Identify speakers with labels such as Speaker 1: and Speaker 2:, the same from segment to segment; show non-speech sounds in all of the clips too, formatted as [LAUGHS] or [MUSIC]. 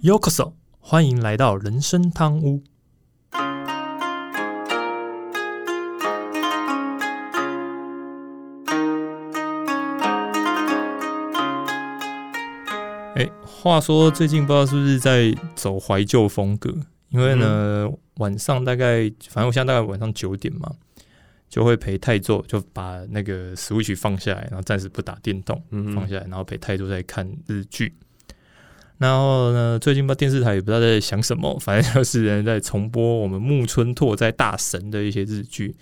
Speaker 1: Yokoso，欢迎来到人生汤屋。哎，话说最近不知道是不是在走怀旧风格？因为呢，晚上大概反正我现在大概晚上九点嘛，就会陪泰座就把那个 Switch 放下来，然后暂时不打电动，放下来，然后陪泰座在看日剧。然后呢，最近吧电视台也不知道在想什么，[LAUGHS] 反正就是人在重播我们木村拓哉大神的一些日剧，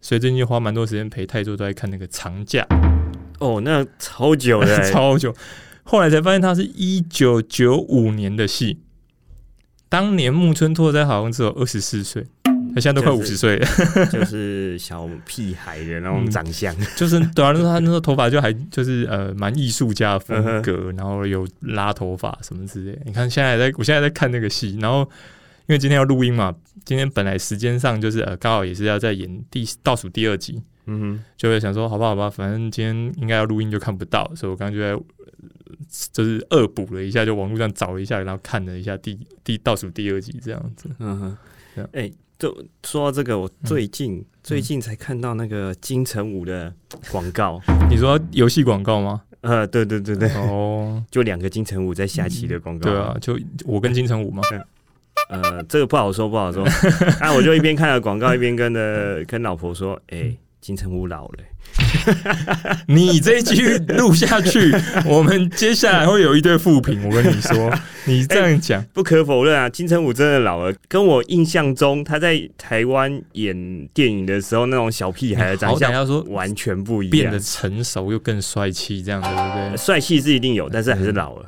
Speaker 1: 所以最近就花蛮多时间陪泰座都在看那个长假。
Speaker 2: 哦，那超久的，[LAUGHS]
Speaker 1: 超久。后来才发现，他是一九九五年的戏。当年木村拓哉好像只有二十四岁，他现在都快五十岁了，[LAUGHS]
Speaker 2: 就是小屁孩的那种长相。
Speaker 1: 就是对啊，那时候他那时候头发就还就是呃蛮艺术家风格，然后有拉头发什么之类。你看现在在，我现在在看那个戏，然后因为今天要录音嘛，今天本来时间上就是呃刚好也是要在演第倒数第二集，嗯哼，就会想说好吧好吧，反正今天应该要录音就看不到，所以我刚刚就在。就是恶补了一下，就网络上找了一下，然后看了一下第第倒数第二集这样子。嗯
Speaker 2: 哼，哎，就说到这个，我最近最近才看到那个金城武的广告。[LAUGHS]
Speaker 1: 你说游戏广告吗？
Speaker 2: 呃，对对对对。哦，[LAUGHS] 就两个金城武在下棋的广告。
Speaker 1: 对啊，就我跟金城武吗？
Speaker 2: 呃，这个不好说，不好说。[LAUGHS] 啊，我就一边看了广告，一边跟着跟老婆说：“哎，金城武老了。” [LAUGHS]
Speaker 1: 你这一句录下去，我们接下来会有一堆负评。我跟你说，[LAUGHS] 你这样讲
Speaker 2: 不可否认啊，金城武真的老了，跟我印象中他在台湾演电影的时候那种小屁孩的长相，
Speaker 1: 要说
Speaker 2: 完全不一样，
Speaker 1: 变得成熟又更帅气，这样对不对？
Speaker 2: 帅气是一定有，但是还是老了。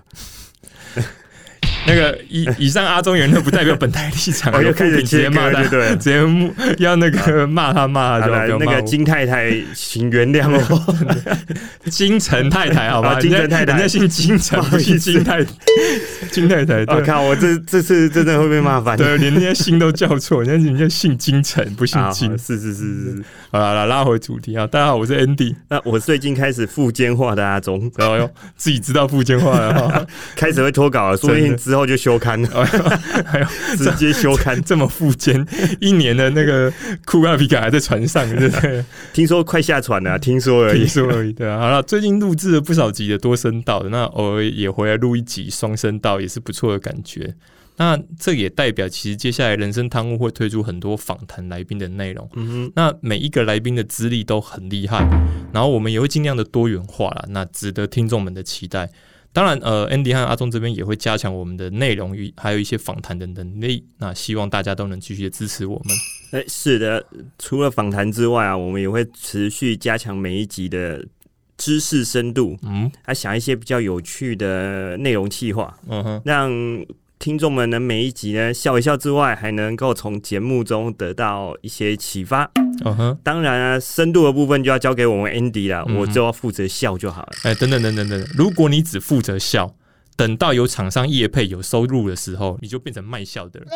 Speaker 1: 那个以以上阿中言论不代表本台立场，我 [LAUGHS]
Speaker 2: 又开始
Speaker 1: 直接骂他，
Speaker 2: 对，
Speaker 1: 直接要那个骂他骂他，就
Speaker 2: 那个金太太，请原谅我，[LAUGHS]
Speaker 1: 金城太太，好吧，
Speaker 2: 金城太太，
Speaker 1: 人家姓金城，不姓金太，金太太，[LAUGHS]
Speaker 2: 我靠，我这这次真的会被骂烦，
Speaker 1: 对，连那些姓都叫错，人家人家姓金城，不姓金，
Speaker 2: 是是是是，
Speaker 1: 好了，来拉回主题啊，大家好，我是 Andy，
Speaker 2: 那我最近开始附奸化的阿中，
Speaker 1: 然后又，自己知道附奸化了，
Speaker 2: 开始会脱稿了，说不定。之后就休刊了，[LAUGHS]
Speaker 1: 还有 [LAUGHS]
Speaker 2: 直接休刊，
Speaker 1: 这么复健，一年的那个库阿皮卡还在船上，对不对？
Speaker 2: 听说快下船了，听说而已，
Speaker 1: 听说而已。对啊，好了，最近录制了不少集的多声道，那偶尔也回来录一集双声道，也是不错的感觉。那这也代表，其实接下来人生汤屋会推出很多访谈来宾的内容。嗯哼，那每一个来宾的资历都很厉害，然后我们也会尽量的多元化了，那值得听众们的期待。当然，呃，Andy 和阿忠这边也会加强我们的内容与还有一些访谈的能力。那希望大家都能继续的支持我们。
Speaker 2: 哎，是的，除了访谈之外啊，我们也会持续加强每一集的知识深度。嗯，还想一些比较有趣的内容计划。嗯哼，让。听众们能每一集呢笑一笑之外，还能够从节目中得到一些启发。嗯哼，当然啊，深度的部分就要交给我们 Andy 了，我就要负责笑就好了。
Speaker 1: 哎，等等等等等，如果你只负责笑，等到有厂商业配有收入的时候，你就变成卖笑的人。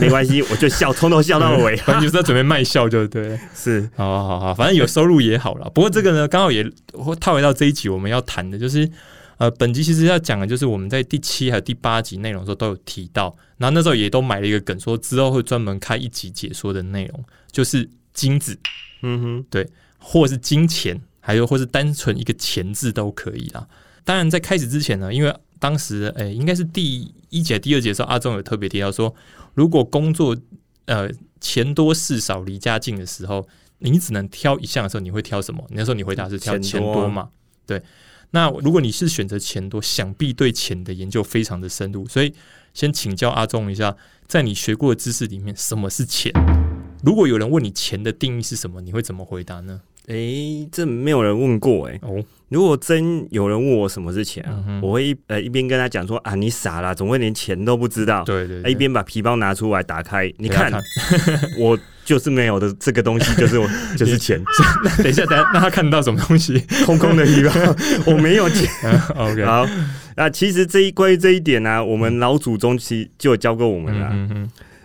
Speaker 2: 没关系，我就笑，从头笑到尾，
Speaker 1: 反正就是要准备卖笑，就对。[LAUGHS]
Speaker 2: 是，
Speaker 1: 好好好，反正有收入也好了。不过这个呢，刚好也套回到这一集我们要谈的，就是。呃，本集其实要讲的就是我们在第七还有第八集内容的时候都有提到，然后那时候也都买了一个梗，说之后会专门开一集解说的内容，就是金子，嗯哼，对，或是金钱，还有或是单纯一个钱字都可以啦。当然，在开始之前呢，因为当时诶应该是第一节、第二节的时候，阿忠有特别提到说，如果工作呃钱多事少、离家近的时候，你只能挑一项的时候，你会挑什么？那时候你回答是挑钱多嘛？对。那如果你是选择钱多，想必对钱的研究非常的深入，所以先请教阿忠一下，在你学过的知识里面，什么是钱？如果有人问你钱的定义是什么，你会怎么回答呢？
Speaker 2: 诶，这没有人问过诶。哦。如果真有人问我什么是钱，我会一呃一边跟他讲说啊，你傻啦，总会连钱都不知道。
Speaker 1: 对对。
Speaker 2: 一边把皮包拿出来打开，你看，[LAUGHS] 我就是没有的这个东西，就是我就是钱。[LAUGHS]
Speaker 1: 等一下，等下，那他看到什么东西？
Speaker 2: 空空的皮包，[LAUGHS] 我没有钱。OK，好。那其实这一关于这一点呢，我们老祖宗其实就有教过我们了。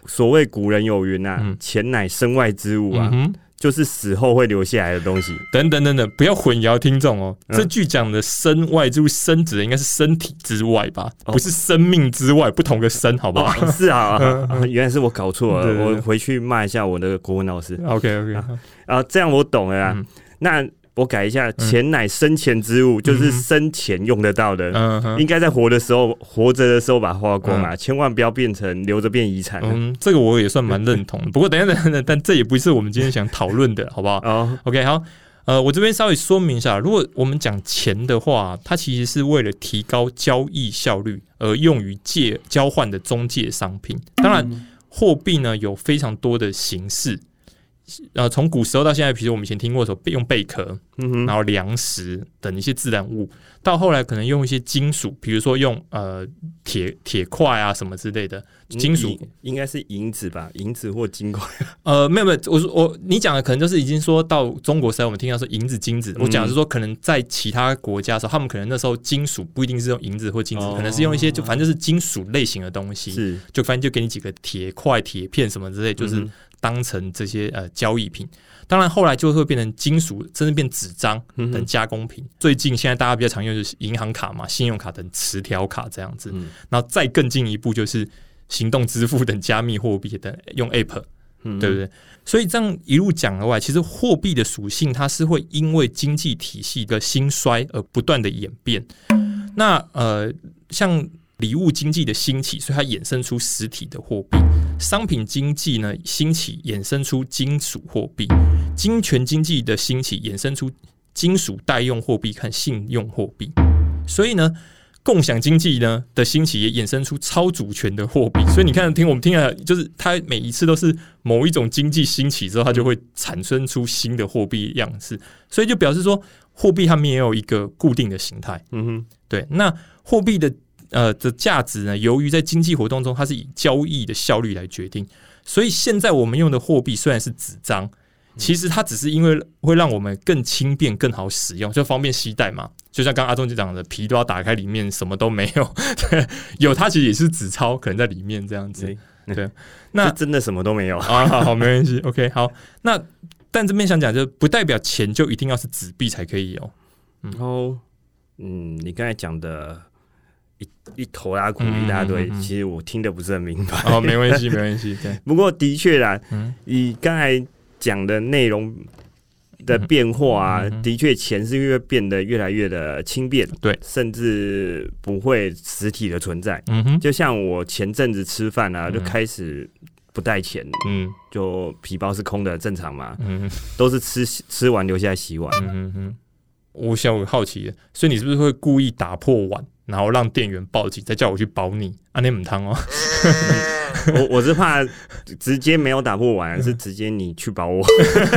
Speaker 2: 所谓古人有云呐，钱乃身外之物啊。就是死后会留下来的东西。
Speaker 1: 等等等等，不要混淆听众哦。这句讲的身外之物，身指的应该是身体之外吧，不是生命之外，不同的身，好不好？[LAUGHS]
Speaker 2: 是啊，[LAUGHS] 原来是我搞错了，我回去骂一下我的国文老师。
Speaker 1: OK OK，
Speaker 2: 啊，这样我懂了啊。那。我改一下，钱乃生前之物，就是生前用得到的，应该在活的时候，活着的时候把它花光啊，千万不要变成留着变遗产。
Speaker 1: 嗯，这个我也算蛮认同。[LAUGHS] 不过等一下，等等，但这也不是我们今天想讨论的，好不好？哦，OK，好，呃，我这边稍微说明一下，如果我们讲钱的话，它其实是为了提高交易效率而用于借交换的中介商品。当然，货币呢有非常多的形式。呃，从古时候到现在，比如我们以前听过说用贝壳，然后粮食等一些自然物，到后来可能用一些金属，比如说用呃铁铁块啊什么之类的金属，
Speaker 2: 应该是银子吧，银子或金块。[LAUGHS]
Speaker 1: 呃，没有没有，我说我你讲的可能就是已经说到中国时代，我们听到说银子金子，我讲的是说可能在其他国家的时候，他们可能那时候金属不一定是用银子或金子，可能是用一些就反正就是金属类型的东西，
Speaker 2: 是。
Speaker 1: 就反正就给你几个铁块、铁片什么之类，就是。当成这些呃交易品，当然后来就会变成金属，甚至变纸张等加工品。最近现在大家比较常用就是银行卡嘛、信用卡等磁条卡这样子，然后再更进一步就是行动支付等加密货币等用 App，对不对？所以这样一路讲的话，其实货币的属性它是会因为经济体系的兴衰而不断的演变。那呃像。礼物经济的兴起，所以它衍生出实体的货币；商品经济呢兴起，衍生出金属货币；金权经济的兴起，衍生出金属代用货币和信用货币。所以呢，共享经济呢的兴起也衍生出超主权的货币。所以你看，听我们听了，就是它每一次都是某一种经济兴起之后，它就会产生出新的货币样式。所以就表示说，货币它没有一个固定的形态。嗯哼，对。那货币的。呃的价值呢？由于在经济活动中，它是以交易的效率来决定，所以现在我们用的货币虽然是纸张，其实它只是因为会让我们更轻便、更好使用，就方便携带嘛。就像刚阿忠就讲的，皮都要打开，里面什么都没有，对，有它其实也是纸钞，可能在里面这样子。对，
Speaker 2: 那真的什么都没有 [LAUGHS]
Speaker 1: 啊？好，好，没关系。OK，好。那但这边想讲，就不代表钱就一定要是纸币才可以有。
Speaker 2: 然后，嗯，你刚才讲的。一一头拉苦一大堆，其实我听得不是很明白。
Speaker 1: 哦，没关系，没关系。[LAUGHS] 对，
Speaker 2: 不过的确啦，以刚才讲的内容的变化啊，的确钱是越变得越来越的轻便，
Speaker 1: 对，
Speaker 2: 甚至不会实体的存在。嗯哼，就像我前阵子吃饭啊，就开始不带钱，嗯，就皮包是空的，正常嘛，嗯，都是吃吃完留下来洗碗。嗯
Speaker 1: 哼，我想我好奇，所以你是不是会故意打破碗？然后让店员报警，再叫我去保你，阿内姆汤哦。
Speaker 2: 我我是怕直接没有打破碗，是直接你去保我。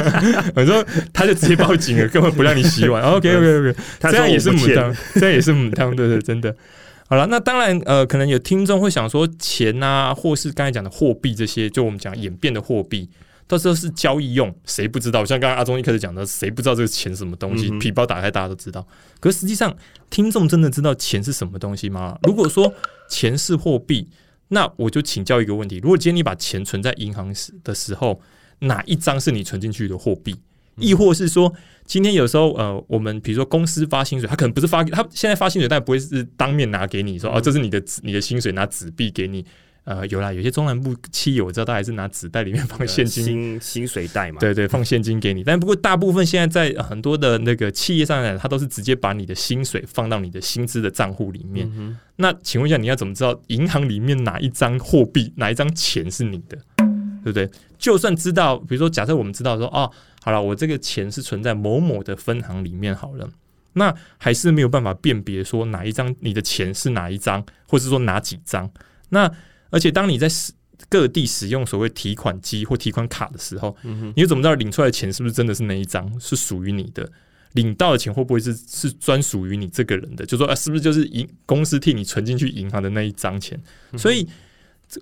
Speaker 2: [LAUGHS]
Speaker 1: 我说他就直接报警了，根本不让你洗碗。OK OK OK，这样也是母汤，这样也是母汤，对对，真的。好了，那当然呃，可能有听众会想说，钱啊，或是刚才讲的货币这些，就我们讲演变的货币。到时候是交易用，谁不知道？像刚刚阿忠一开始讲的，谁不知道这个钱什么东西？皮包打开，大家都知道。可实际上，听众真的知道钱是什么东西吗？如果说钱是货币，那我就请教一个问题：如果今天你把钱存在银行时的时候，哪一张是你存进去的货币？亦或是说，今天有时候呃，我们比如说公司发薪水，他可能不是发，他现在发薪水，但不会是当面拿给你说，哦，这是你的你的薪水，拿纸币给你。呃，有啦，有些中南部企业我知道，他还是拿纸袋里面放现金，
Speaker 2: 薪薪水袋嘛。
Speaker 1: 对对，放现金给你。但不过大部分现在在很多的那个企业上来，他都是直接把你的薪水放到你的薪资的账户里面。那请问一下，你要怎么知道银行里面哪一张货币、哪一张钱是你的？对不对？就算知道，比如说，假设我们知道说，哦，好了，我这个钱是存在某某的分行里面，好了，那还是没有办法辨别说哪一张你的钱是哪一张，或是说哪几张？那而且，当你在使各地使用所谓提款机或提款卡的时候，你又怎么知道领出来的钱是不是真的是那一张是属于你的？领到的钱会不会是是专属于你这个人的？就说啊，是不是就是银公司替你存进去银行的那一张钱？所以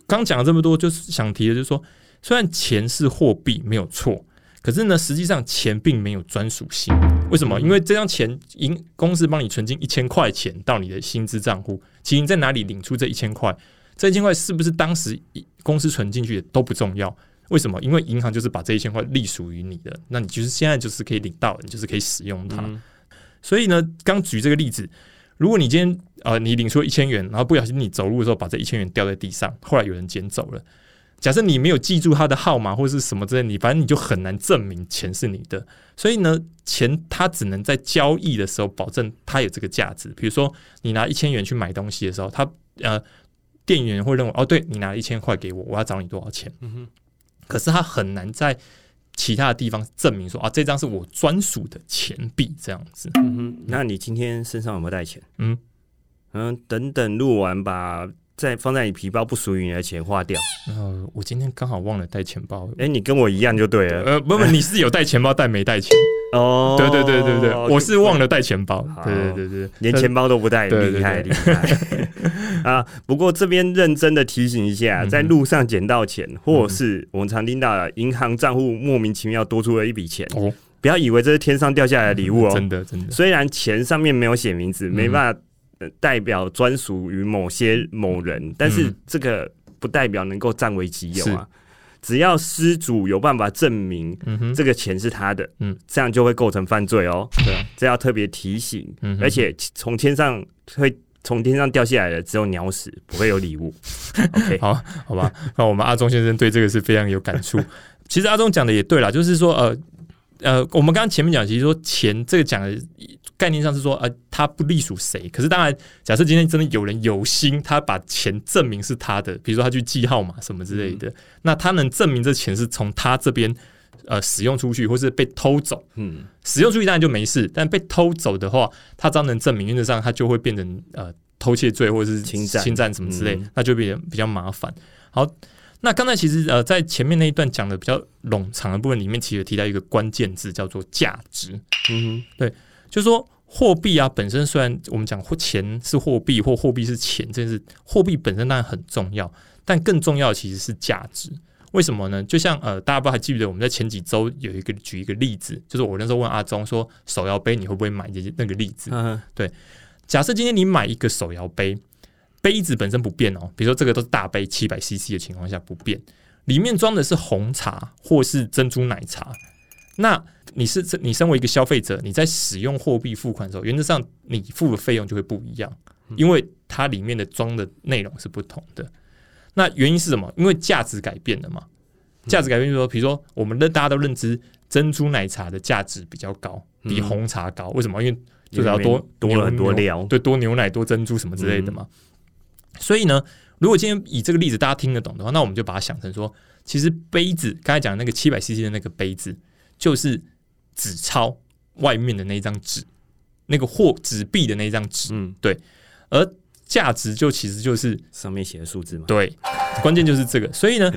Speaker 1: 刚讲了这么多，就是想提的，就是说，虽然钱是货币没有错，可是呢，实际上钱并没有专属性。为什么？因为这张钱银公司帮你存进一千块钱到你的薪资账户，其实你在哪里领出这一千块？这一千块是不是当时公司存进去都不重要？为什么？因为银行就是把这一千块隶属于你的，那你就是现在就是可以领到，你就是可以使用它。所以呢，刚举这个例子，如果你今天呃你领出一千元，然后不小心你走路的时候把这一千元掉在地上，后来有人捡走了。假设你没有记住他的号码或者是什么之类，你反正你就很难证明钱是你的。所以呢，钱它只能在交易的时候保证它有这个价值。比如说，你拿一千元去买东西的时候，它呃店员会认为哦，对你拿了一千块给我，我要找你多少钱？嗯哼。可是他很难在其他的地方证明说啊，这张是我专属的钱币这样子。
Speaker 2: 嗯哼。那你今天身上有没有带钱？嗯嗯，等等录完把。在放在你皮包不属于你的钱花掉。
Speaker 1: 呃，我今天刚好忘了带钱包。
Speaker 2: 哎，你跟我一样就对了。
Speaker 1: 呃，不不，你是有带钱包，但没带钱。[LAUGHS] 哦，对对对对对，我是忘了带钱包。对对对对，
Speaker 2: 连钱包都不带，厉害厉害。[LAUGHS] [LAUGHS] 啊，不过这边认真的提醒一下，在路上捡到钱，或者是我们常听到的银行账户莫名其妙多出了一笔钱，哦，不要以为这是天上掉下来的礼物哦。
Speaker 1: 真的真的，
Speaker 2: 虽然钱上面没有写名字，没办法。代表专属于某些某人，但是这个不代表能够占为己有啊！只要失主有办法证明这个钱是他的，嗯，这样就会构成犯罪哦。对，这要特别提醒。而且从天上会从天上掉下来的只有鸟屎，不会有礼物。[LAUGHS] OK，
Speaker 1: 好，好吧。那我们阿忠先生对这个是非常有感触。其实阿忠讲的也对啦，就是说，呃呃，我们刚刚前面讲，其实说钱这个讲的。概念上是说，呃，他不隶属谁？可是当然，假设今天真的有人有心，他把钱证明是他的，比如说他去记号码什么之类的，那他能证明这钱是从他这边呃使用出去，或是被偷走？嗯，使用出去当然就没事，但被偷走的话，他只要能证明，原则上他就会变成呃偷窃罪或者是侵占侵占什么之类，那就比较比较麻烦。好，那刚才其实呃在前面那一段讲的比较冗长的部分里面，其实提到一个关键字叫做价值。嗯哼，对。就是说，货币啊，本身虽然我们讲钱是货币或货币是钱，这是货币本身当然很重要，但更重要的其实是价值。为什么呢？就像呃，大家不还记不记得我们在前几周有一个举一个例子，就是我那时候问阿忠说，手摇杯你会不会买？那个例子，对。假设今天你买一个手摇杯，杯子本身不变哦，比如说这个都是大杯七百 CC 的情况下不变，里面装的是红茶或是珍珠奶茶，那。你是你身为一个消费者，你在使用货币付款的时候，原则上你付的费用就会不一样，因为它里面的装的内容是不同的。那原因是什么？因为价值改变了嘛。价值改变就是说，比如说我们的大家都认知珍珠奶茶的价值比较高，比红茶高。为什么？因为就是要多
Speaker 2: 多了很多料，
Speaker 1: 对，多牛奶、多珍珠什么之类的嘛。所以呢，如果今天以这个例子大家听得懂的话，那我们就把它想成说，其实杯子刚才讲那个七百 CC 的那个杯子，就是。纸钞外面的那一张纸，那个货纸币的那一张纸，嗯，对，而价值就其实就是
Speaker 2: 上面写的数字嘛，
Speaker 1: 对，关键就是这个。所以呢，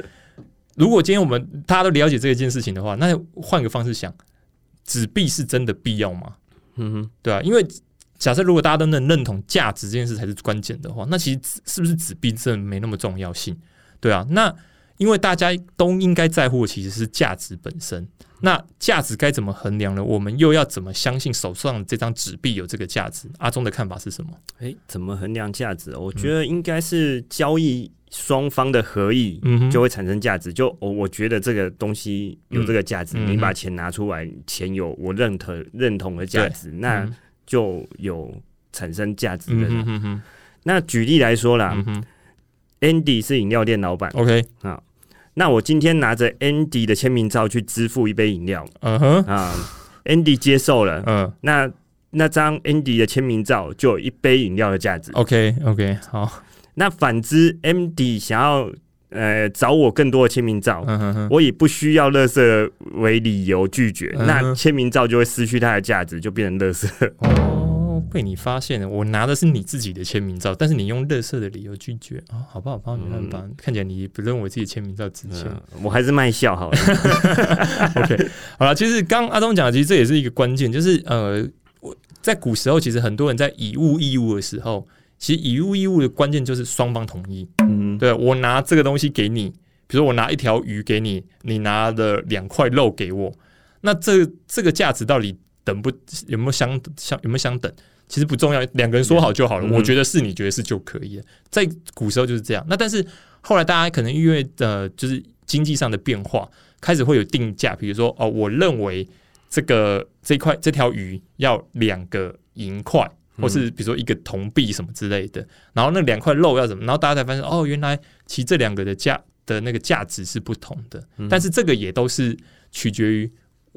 Speaker 1: 如果今天我们大家都了解这一件事情的话，那换个方式想，纸币是真的必要吗？嗯哼，对啊，因为假设如果大家都能认同价值这件事才是关键的话，那其实是不是纸币真的没那么重要性？对啊，那。因为大家都应该在乎的其实是价值本身，那价值该怎么衡量呢？我们又要怎么相信手上这张纸币有这个价值？阿忠的看法是什么？
Speaker 2: 诶，怎么衡量价值？我觉得应该是交易双方的合意，嗯，就会产生价值。就我我觉得这个东西有这个价值，你把钱拿出来，钱有我认同认同的价值，那就有产生价值的。那举例来说啦。Andy 是饮料店老板
Speaker 1: ，OK。
Speaker 2: 啊，那我今天拿着 Andy 的签名照去支付一杯饮料，嗯哼。啊，Andy 接受了，嗯，那那张 Andy 的签名照就有一杯饮料的价值
Speaker 1: ，OK OK 好，
Speaker 2: 那反之，Andy 想要呃找我更多的签名照，我以不需要乐色为理由拒绝，那签名照就会失去它的价值，就变成乐色。
Speaker 1: 被你发现了，我拿的是你自己的签名照，但是你用乐色的理由拒绝啊？好不好？帮你看吧，看起来你不认为自己签名照值钱，
Speaker 2: 我还是卖笑好了。[LAUGHS]
Speaker 1: OK，好了，其实刚阿东讲的，其实这也是一个关键，就是呃，我在古时候，其实很多人在以物易物的时候，其实以物易物的关键就是双方同意。嗯，对我拿这个东西给你，比如说我拿一条鱼给你，你拿了两块肉给我，那这这个价值到底等不有没有相相有没有相等？其实不重要，两个人说好就好了。我觉得是你觉得是就可以了。在古时候就是这样。那但是后来大家可能因为呃，就是经济上的变化，开始会有定价，比如说哦，我认为这个这块这条鱼要两个银块，或是比如说一个铜币什么之类的，然后那两块肉要怎么，然后大家才发现哦，原来其实这两个的价的那个价值是不同的，但是这个也都是取决于。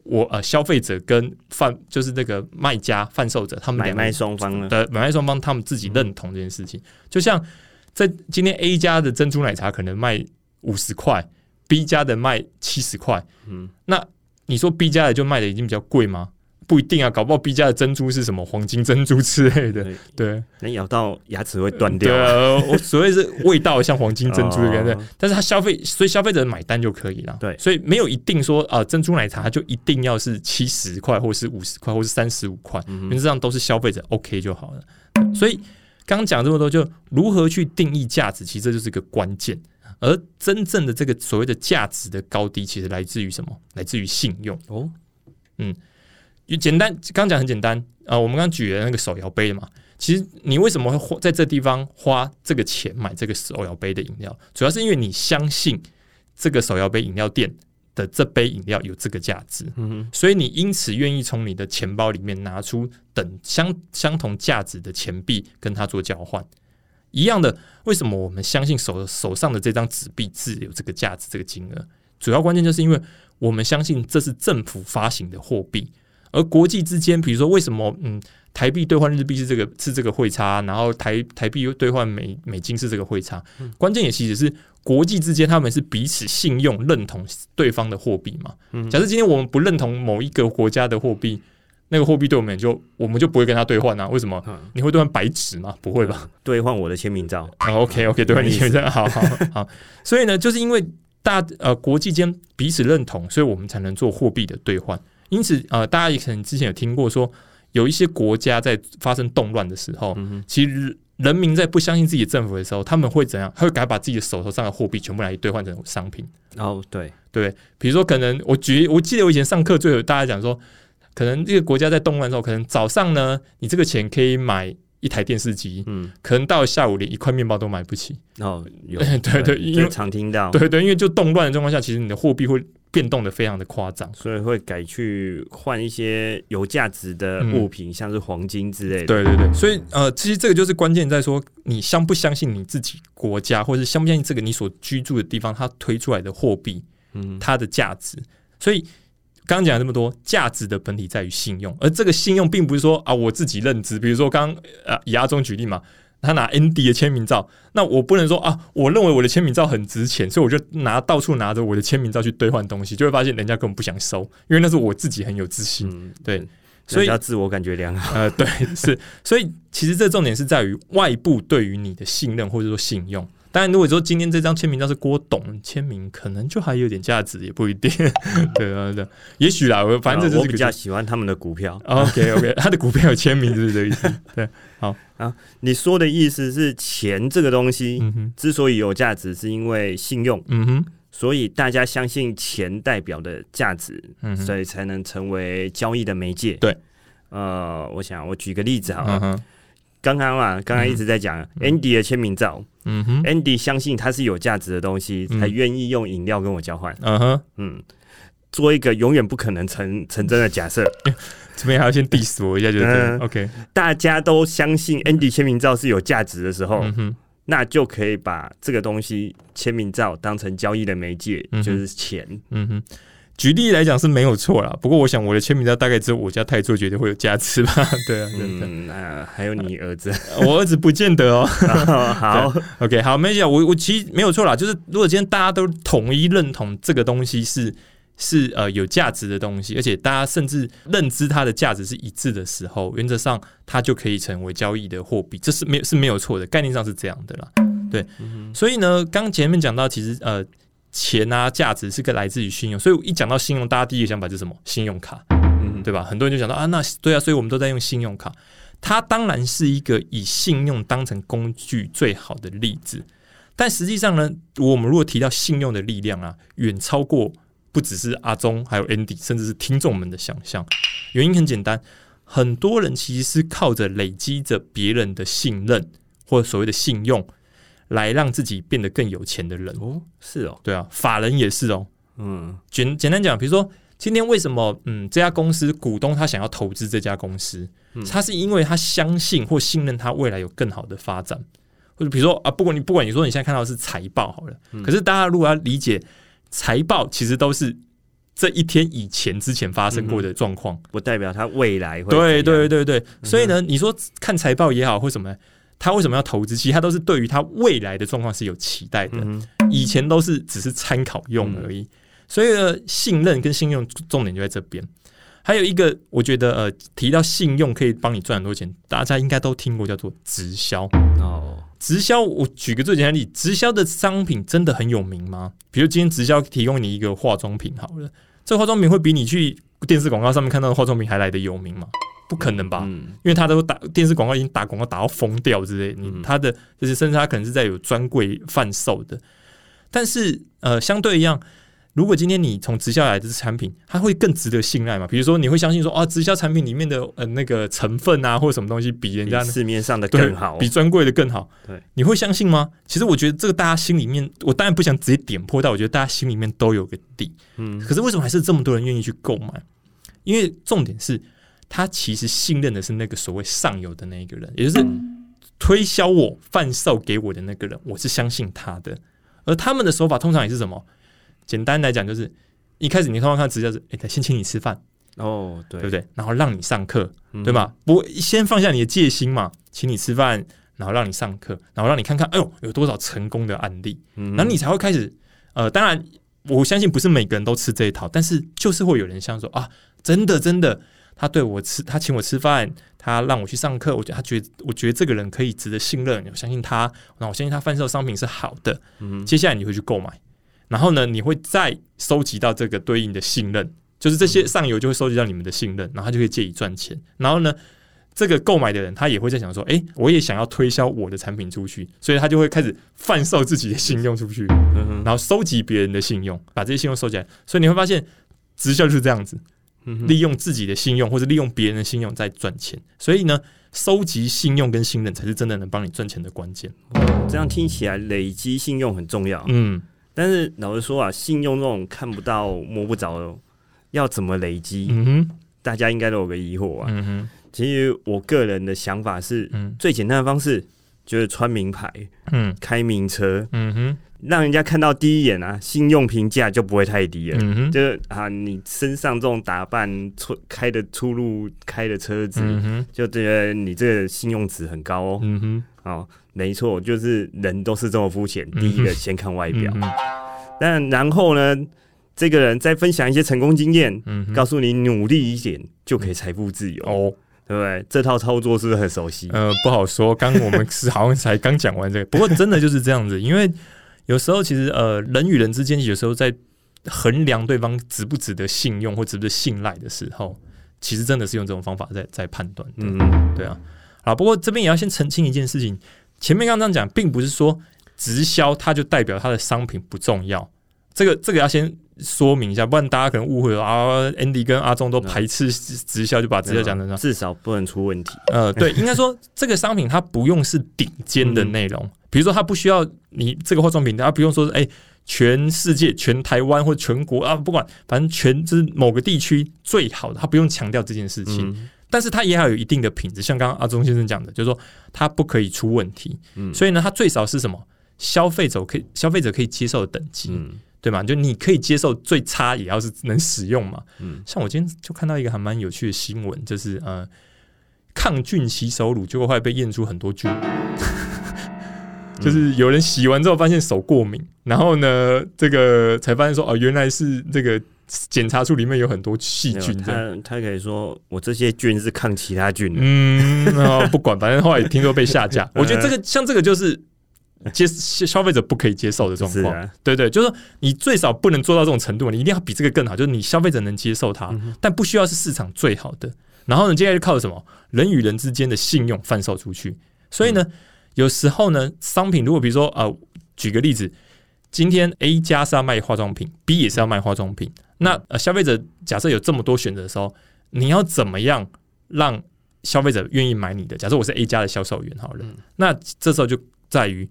Speaker 1: 我呃，消费者跟贩就是那个卖家、贩售者，他们
Speaker 2: 买卖双方
Speaker 1: 的买卖双方，他们自己认同这件事情。就像在今天 A 家的珍珠奶茶可能卖五十块，B 家的卖七十块，嗯，那你说 B 家的就卖的已经比较贵吗？不一定啊，搞不好 B 家的珍珠是什么黄金珍珠之类的，对，
Speaker 2: 能咬到牙齿会断掉。
Speaker 1: 对啊，我 [LAUGHS] 所谓是味道像黄金珍珠的感觉，但是它消费，所以消费者买单就可以了。
Speaker 2: 对，
Speaker 1: 所以没有一定说啊，珍珠奶茶就一定要是七十块，或是五十块，或是三十五块，原则上都是消费者 OK 就好了。所以刚刚讲这么多，就如何去定义价值，其实这就是一个关键。而真正的这个所谓的价值的高低，其实来自于什么？来自于信用。哦，嗯。就简单，刚讲很简单啊。我们刚举的那个手摇杯嘛，其实你为什么会花在这地方花这个钱买这个手摇杯的饮料？主要是因为你相信这个手摇杯饮料店的这杯饮料有这个价值，嗯所以你因此愿意从你的钱包里面拿出等相相同价值的钱币跟它做交换。一样的，为什么我们相信手手上的这张纸币是有这个价值、这个金额？主要关键就是因为我们相信这是政府发行的货币。而国际之间，比如说为什么嗯台币兑换日币是这个是这个汇差，然后台台币又兑换美美金是这个汇差，关键也其实是国际之间他们是彼此信用认同对方的货币嘛。假设今天我们不认同某一个国家的货币，那个货币对我们就我们就不会跟他兑换啊？为什么？你会兑换白纸吗？不会吧？
Speaker 2: 兑换我的签名照
Speaker 1: ？OK OK，兑换你签名照，好好好。所以呢，就是因为大呃国际间彼此认同，所以我们才能做货币的兑换。因此，呃，大家也可能之前有听过说，有一些国家在发生动乱的时候，其实人民在不相信自己的政府的时候，他们会怎样？他会改把自己的手头上的货币全部来兑换成商品。
Speaker 2: 哦，对
Speaker 1: 对，比如说，可能我举，我记得我以前上课最有大家讲说，可能这个国家在动乱的时候，可能早上呢，你这个钱可以买一台电视机，嗯，可能到下午连一块面包都买不起。
Speaker 2: 哦，有 [LAUGHS]
Speaker 1: 对对，因为
Speaker 2: 常听到，
Speaker 1: 对对，因为就动乱的状况下，其实你的货币会。变动的非常的夸张，
Speaker 2: 所以会改去换一些有价值的物品，像是黄金之类的。
Speaker 1: 对对对，所以呃，其实这个就是关键在说，你相不相信你自己国家，或者是相不相信这个你所居住的地方，它推出来的货币，嗯，它的价值。所以刚刚讲了这么多，价值的本体在于信用，而这个信用并不是说啊，我自己认知，比如说刚呃以阿中举例嘛。他拿 ND 的签名照，那我不能说啊，我认为我的签名照很值钱，所以我就拿到处拿着我的签名照去兑换东西，就会发现人家根本不想收，因为那是我自己很有自信，对，所以
Speaker 2: 要自我感觉良好。
Speaker 1: 呃，对，是，所以其实这重点是在于外部对于你的信任或者说信用。当然，如果说今天这张签名照是郭董签名，可能就还有点价值，也不一定。[LAUGHS] 对啊，对，也许啦，我反正就是
Speaker 2: 比较喜欢他们的股票。[LAUGHS]
Speaker 1: OK，OK，他的股票有签名，是这个意思。[LAUGHS] 对，好
Speaker 2: 啊，你说的意思是钱这个东西之所以有价值，是因为信用。嗯哼，所以大家相信钱代表的价值，嗯所以才能成为交易的媒介。
Speaker 1: 对，
Speaker 2: 呃，我想我举个例子好了。刚刚嘛，刚刚一直在讲 Andy 的签名照。嗯哼，Andy 相信它是有价值的东西，才愿意用饮料跟我交换。嗯哼，嗯，做一个永远不可能成成真的假设。[LAUGHS]
Speaker 1: 这边还要先 diss 我一下，就是 OK。
Speaker 2: 大家都相信 Andy 签名照是有价值的时候，那就可以把这个东西签名照当成交易的媒介，就是钱。嗯哼。
Speaker 1: 举例来讲是没有错啦，不过我想我的签名照大概只有我家泰做觉得会有价值吧？[LAUGHS] 对啊，
Speaker 2: 嗯，那还有你儿子，[LAUGHS]
Speaker 1: 我儿子不见得哦。[LAUGHS]
Speaker 2: 好
Speaker 1: ，OK，好，没讲，我我其实没有错啦，就是如果今天大家都统一认同这个东西是是呃有价值的东西，而且大家甚至认知它的价值是一致的时候，原则上它就可以成为交易的货币，这是没是没有错的，概念上是这样的啦。对，所以呢，刚前面讲到，其实呃。钱啊，价值是个来自于信用，所以一讲到信用，大家第一个想法就是什么？信用卡，嗯，对吧？很多人就想到啊，那对啊，所以我们都在用信用卡。它当然是一个以信用当成工具最好的例子，但实际上呢，我们如果提到信用的力量啊，远超过不只是阿忠，还有 Andy，甚至是听众们的想象。原因很简单，很多人其实是靠着累积着别人的信任或者所谓的信用。来让自己变得更有钱的人。
Speaker 2: 哦，是哦，
Speaker 1: 对啊，法人也是哦，嗯，简简单讲，比如说今天为什么嗯这家公司股东他想要投资这家公司，他是因为他相信或信任他未来有更好的发展，或者比如说啊，不管你不管你说你现在看到的是财报好了，可是大家如果要理解财报，其实都是这一天以前之前发生过的状况，
Speaker 2: 不代表他未来会
Speaker 1: 对对对对，所以呢，你说看财报也好或什么。他为什么要投资？其实他都是对于他未来的状况是有期待的，以前都是只是参考用而已。所以呢，信任跟信用重点就在这边。还有一个，我觉得呃，提到信用可以帮你赚很多钱，大家应该都听过叫做直销哦。直销，我举个最简单的例，直销的商品真的很有名吗？比如今天直销提供你一个化妆品，好了，这化妆品会比你去电视广告上面看到的化妆品还来的有名吗？不可能吧？因为他都打电视广告，已经打广告打到疯掉之类。你他的就是，甚至他可能是在有专柜贩售的。但是呃，相对一样，如果今天你从直销来的产品，它会更值得信赖嘛？比如说，你会相信说啊，直销产品里面的呃那个成分啊，或者什么东西比人家
Speaker 2: 市面上的更好，
Speaker 1: 比专柜的更好？
Speaker 2: 对，
Speaker 1: 你会相信吗？其实我觉得这个大家心里面，我当然不想直接点破，但我觉得大家心里面都有个底。嗯，可是为什么还是这么多人愿意去购买？因为重点是。他其实信任的是那个所谓上游的那一个人，也就是推销我、贩售给我的那个人，我是相信他的。而他们的手法通常也是什么？简单来讲，就是一开始你通常看直销是，哎，先请你吃饭
Speaker 2: 哦，对
Speaker 1: 对不对？然后让你上课，对吧？不，先放下你的戒心嘛，请你吃饭，然后让你上课，然后让你看看，哎呦，有多少成功的案例，然后你才会开始。呃，当然，我相信不是每个人都吃这一套，但是就是会有人像说啊，真的，真的。他对我吃，他请我吃饭，他让我去上课。我觉得他觉得，我觉得这个人可以值得信任，我相信他。那我相信他贩售商品是好的。嗯，接下来你会去购买，然后呢，你会再收集到这个对应的信任，就是这些上游就会收集到你们的信任，然后他就可以借以赚钱。然后呢，这个购买的人他也会在想说，哎，我也想要推销我的产品出去，所以他就会开始贩售自己的信用出去，然后收集别人的信用，把这些信用收起来。所以你会发现，直销就是这样子。利用自己的信用或者利用别人的信用在赚钱，所以呢，收集信用跟信任才是真的能帮你赚钱的关键。
Speaker 2: 这样听起来，累积信用很重要。嗯，但是老实说啊，信用这种看不到摸不着，要怎么累积？嗯哼，大家应该都有个疑惑啊。嗯哼，其实我个人的想法是，嗯最简单的方式就是穿名牌，嗯，开名车，嗯哼。让人家看到第一眼啊，信用评价就不会太低了。嗯哼。就是啊，你身上这种打扮、出开的出入、开的车子，嗯哼。就觉得你这个信用值很高哦。嗯哼，哦，没错，就是人都是这么肤浅。第一个先看外表，但然后呢，这个人再分享一些成功经验，嗯告诉你努力一点就可以财富自由。哦，对不对？这套操作是不是很熟悉？
Speaker 1: 呃，不好说。刚我们是好像才刚讲完这个，[LAUGHS] 不过真的就是这样子，因为。有时候其实呃，人与人之间有时候在衡量对方值不值得信用或值不值得信赖的时候，其实真的是用这种方法在在判断。嗯，对啊。啊，不过这边也要先澄清一件事情，前面刚刚讲，并不是说直销它就代表它的商品不重要。这个这个要先说明一下，不然大家可能误会了啊。Andy 跟阿忠都排斥直销，就把直销讲成
Speaker 2: 至少不能出问题。
Speaker 1: 呃，对，[LAUGHS] 应该说这个商品它不用是顶尖的内容。比如说，它不需要你这个化妆品，它不用说，哎，全世界、全台湾或全国啊，不管，反正全就是某个地区最好的，它不用强调这件事情。但是，它也要有一定的品质，像刚刚阿忠先生讲的，就是说，它不可以出问题。嗯，所以呢，它最少是什么？消费者可以消费者可以接受的等级，对吗？就你可以接受最差，也要是能使用嘛。嗯，像我今天就看到一个还蛮有趣的新闻，就是呃，抗菌洗手乳结果后来被验出很多菌。[LAUGHS] 就是有人洗完之后发现手过敏，然后呢，这个才发现说哦，原来是这个检查出里面有很多细菌。
Speaker 2: 他他可以说我这些菌是抗其他菌的。
Speaker 1: 嗯，不管，反正后来听说被下架。[LAUGHS] 我觉得这个像这个就是接消费者不可以接受的状况。对对，就是说你最少不能做到这种程度，你一定要比这个更好，就是你消费者能接受它，但不需要是市场最好的。然后呢，接下来就靠什么人与人之间的信用贩售出去。所以呢。有时候呢，商品如果比如说呃，举个例子，今天 A 家是要卖化妆品，B 也是要卖化妆品，那呃消费者假设有这么多选择的时候，你要怎么样让消费者愿意买你的？假设我是 A 家的销售员好了，那这时候就在于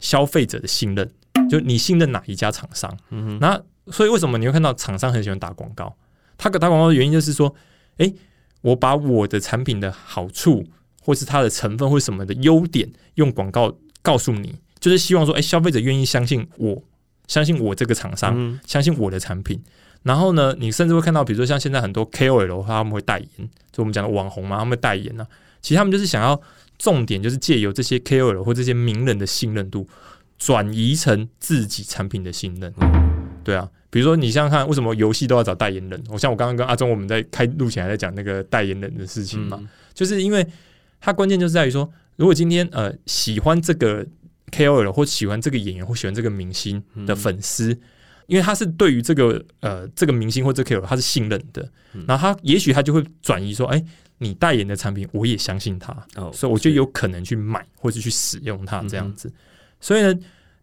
Speaker 1: 消费者的信任，就你信任哪一家厂商。嗯，那所以为什么你会看到厂商很喜欢打广告？他打广告的原因就是说，哎，我把我的产品的好处，或是它的成分或什么的优点，用广告告诉你，就是希望说，哎，消费者愿意相信我，相信我这个厂商，相信我的产品。然后呢，你甚至会看到，比如说像现在很多 KOL 他们会代言，就我们讲的网红嘛，他们会代言呢。其实他们就是想要重点，就是借由这些 KOL 或这些名人的信任度，转移成自己产品的信任。对啊，比如说你想想看，为什么游戏都要找代言人？我像我刚刚跟阿忠我们在开录前还在讲那个代言人的事情嘛，就是因为他关键就是在于说，如果今天呃喜欢这个 KOL 或喜欢这个演员或喜欢这个明星的粉丝。因为他是对于这个呃这个明星或这 KOL 他是信任的，然后他也许他就会转移说，哎，你代言的产品我也相信它，所以我就有可能去买或者去使用它这样子。所以呢，